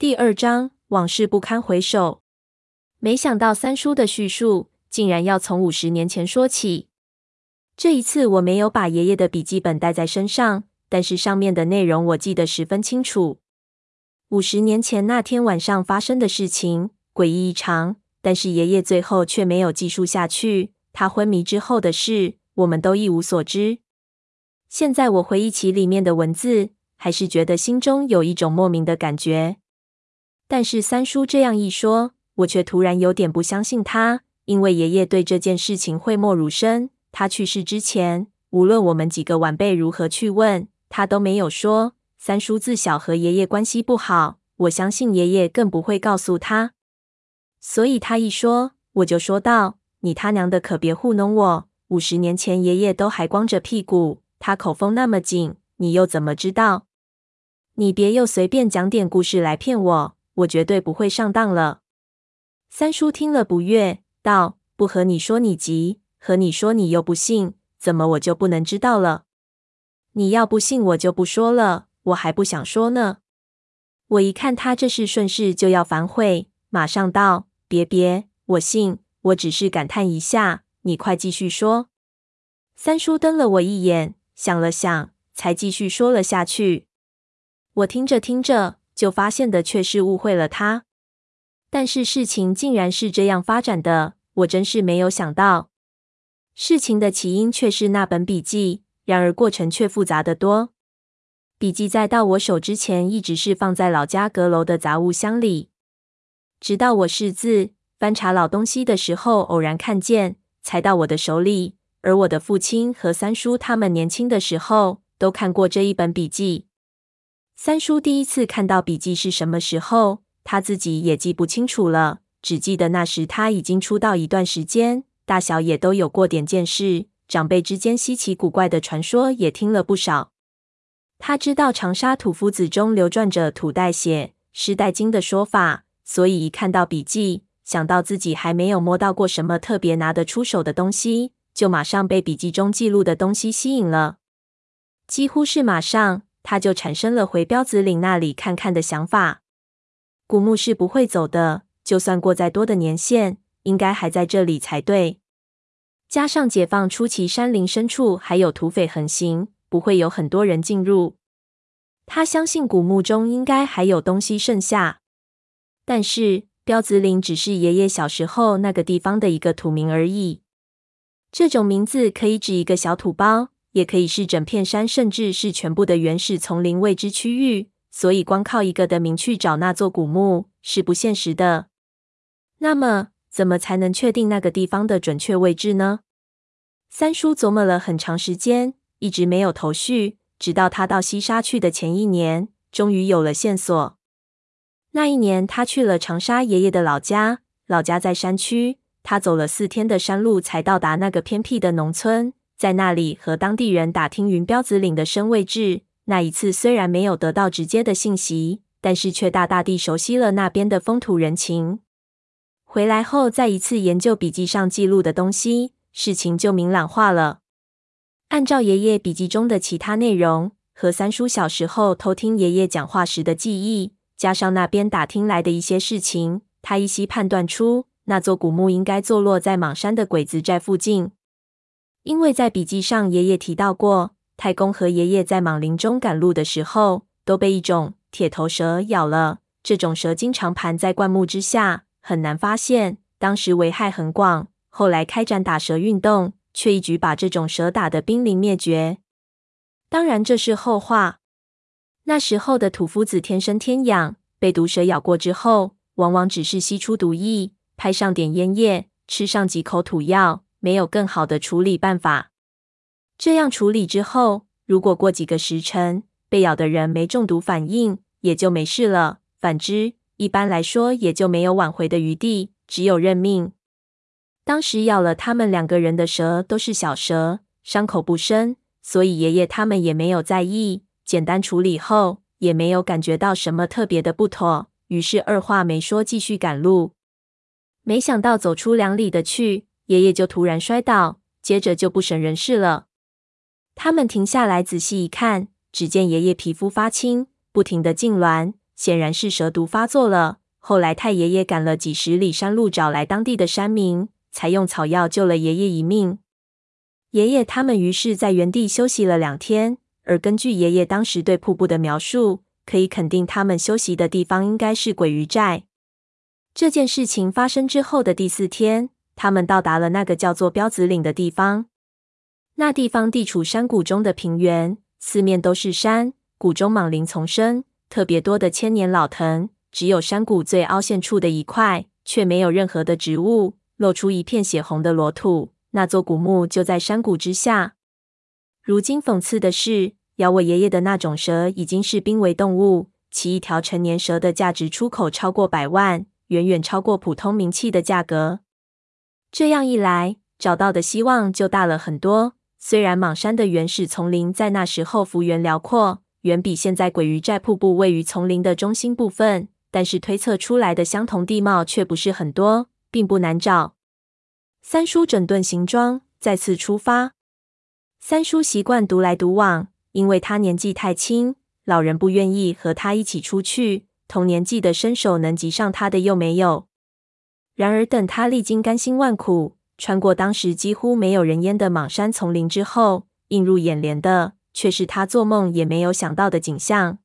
第二章，往事不堪回首。没想到三叔的叙述竟然要从五十年前说起。这一次我没有把爷爷的笔记本带在身上，但是上面的内容我记得十分清楚。五十年前那天晚上发生的事情诡异异常，但是爷爷最后却没有记述下去。他昏迷之后的事，我们都一无所知。现在我回忆起里面的文字，还是觉得心中有一种莫名的感觉。但是三叔这样一说，我却突然有点不相信他，因为爷爷对这件事情讳莫如深。他去世之前，无论我们几个晚辈如何去问，他都没有说。三叔自小和爷爷关系不好，我相信爷爷更不会告诉他。所以他一说，我就说道：“你他娘的可别糊弄我！五十年前爷爷都还光着屁股，他口风那么紧，你又怎么知道？你别又随便讲点故事来骗我，我绝对不会上当了。”三叔听了不悦，道：“不和你说你急。”和你说，你又不信，怎么我就不能知道了？你要不信，我就不说了。我还不想说呢。我一看他这是顺势就要反悔，马上道：“别别，我信，我只是感叹一下。你快继续说。”三叔瞪了我一眼，想了想，才继续说了下去。我听着听着，就发现的却是误会了他。但是事情竟然是这样发展的，我真是没有想到。事情的起因却是那本笔记，然而过程却复杂得多。笔记在到我手之前，一直是放在老家阁楼的杂物箱里，直到我识字、翻查老东西的时候，偶然看见，才到我的手里。而我的父亲和三叔他们年轻的时候，都看过这一本笔记。三叔第一次看到笔记是什么时候，他自己也记不清楚了，只记得那时他已经出道一段时间。大小也都有过点见识，长辈之间稀奇古怪的传说也听了不少。他知道长沙土夫子中流传着“土带血，湿带金”的说法，所以一看到笔记，想到自己还没有摸到过什么特别拿得出手的东西，就马上被笔记中记录的东西吸引了。几乎是马上，他就产生了回标子岭那里看看的想法。古墓是不会走的，就算过再多的年限。应该还在这里才对。加上解放初期山林深处还有土匪横行，不会有很多人进入。他相信古墓中应该还有东西剩下。但是标子岭只是爷爷小时候那个地方的一个土名而已。这种名字可以指一个小土包，也可以是整片山，甚至是全部的原始丛林未知区域。所以光靠一个的名去找那座古墓是不现实的。那么，怎么才能确定那个地方的准确位置呢？三叔琢磨了很长时间，一直没有头绪。直到他到西沙去的前一年，终于有了线索。那一年，他去了长沙爷爷的老家，老家在山区。他走了四天的山路，才到达那个偏僻的农村。在那里和当地人打听云标子岭的生位置。那一次虽然没有得到直接的信息，但是却大大地熟悉了那边的风土人情。回来后，再一次研究笔记上记录的东西，事情就明朗化了。按照爷爷笔记中的其他内容和三叔小时候偷听爷爷讲话时的记忆，加上那边打听来的一些事情，他依稀判断出那座古墓应该坐落在莽山的鬼子寨附近。因为在笔记上，爷爷提到过，太公和爷爷在莽林中赶路的时候，都被一种铁头蛇咬了。这种蛇经常盘在灌木之下。很难发现，当时危害很广。后来开展打蛇运动，却一举把这种蛇打得濒临灭绝。当然这是后话。那时候的土夫子天生天养，被毒蛇咬过之后，往往只是吸出毒液，拍上点烟叶，吃上几口土药，没有更好的处理办法。这样处理之后，如果过几个时辰，被咬的人没中毒反应，也就没事了。反之，一般来说，也就没有挽回的余地，只有认命。当时咬了他们两个人的蛇都是小蛇，伤口不深，所以爷爷他们也没有在意。简单处理后，也没有感觉到什么特别的不妥，于是二话没说，继续赶路。没想到走出两里的去，爷爷就突然摔倒，接着就不省人事了。他们停下来仔细一看，只见爷爷皮肤发青，不停地痉挛。显然是蛇毒发作了。后来太爷爷赶了几十里山路，找来当地的山民，才用草药救了爷爷一命。爷爷他们于是在原地休息了两天，而根据爷爷当时对瀑布的描述，可以肯定他们休息的地方应该是鬼鱼寨。这件事情发生之后的第四天，他们到达了那个叫做标子岭的地方。那地方地处山谷中的平原，四面都是山，谷中莽林丛生，特别多的千年老藤。只有山谷最凹陷处的一块，却没有任何的植物，露出一片血红的裸土。那座古墓就在山谷之下。如今讽刺的是，咬我爷爷的那种蛇已经是濒危动物，其一条成年蛇的价值出口超过百万，远远超过普通名器的价格。这样一来，找到的希望就大了很多。虽然莽山的原始丛林在那时候幅员辽阔，远比现在鬼鱼寨瀑布位于丛林的中心部分，但是推测出来的相同地貌却不是很多，并不难找。三叔整顿行装，再次出发。三叔习惯独来独往，因为他年纪太轻，老人不愿意和他一起出去。同年纪的身手能及上他的又没有。然而，等他历经甘辛万苦，穿过当时几乎没有人烟的莽山丛林之后，映入眼帘的却是他做梦也没有想到的景象。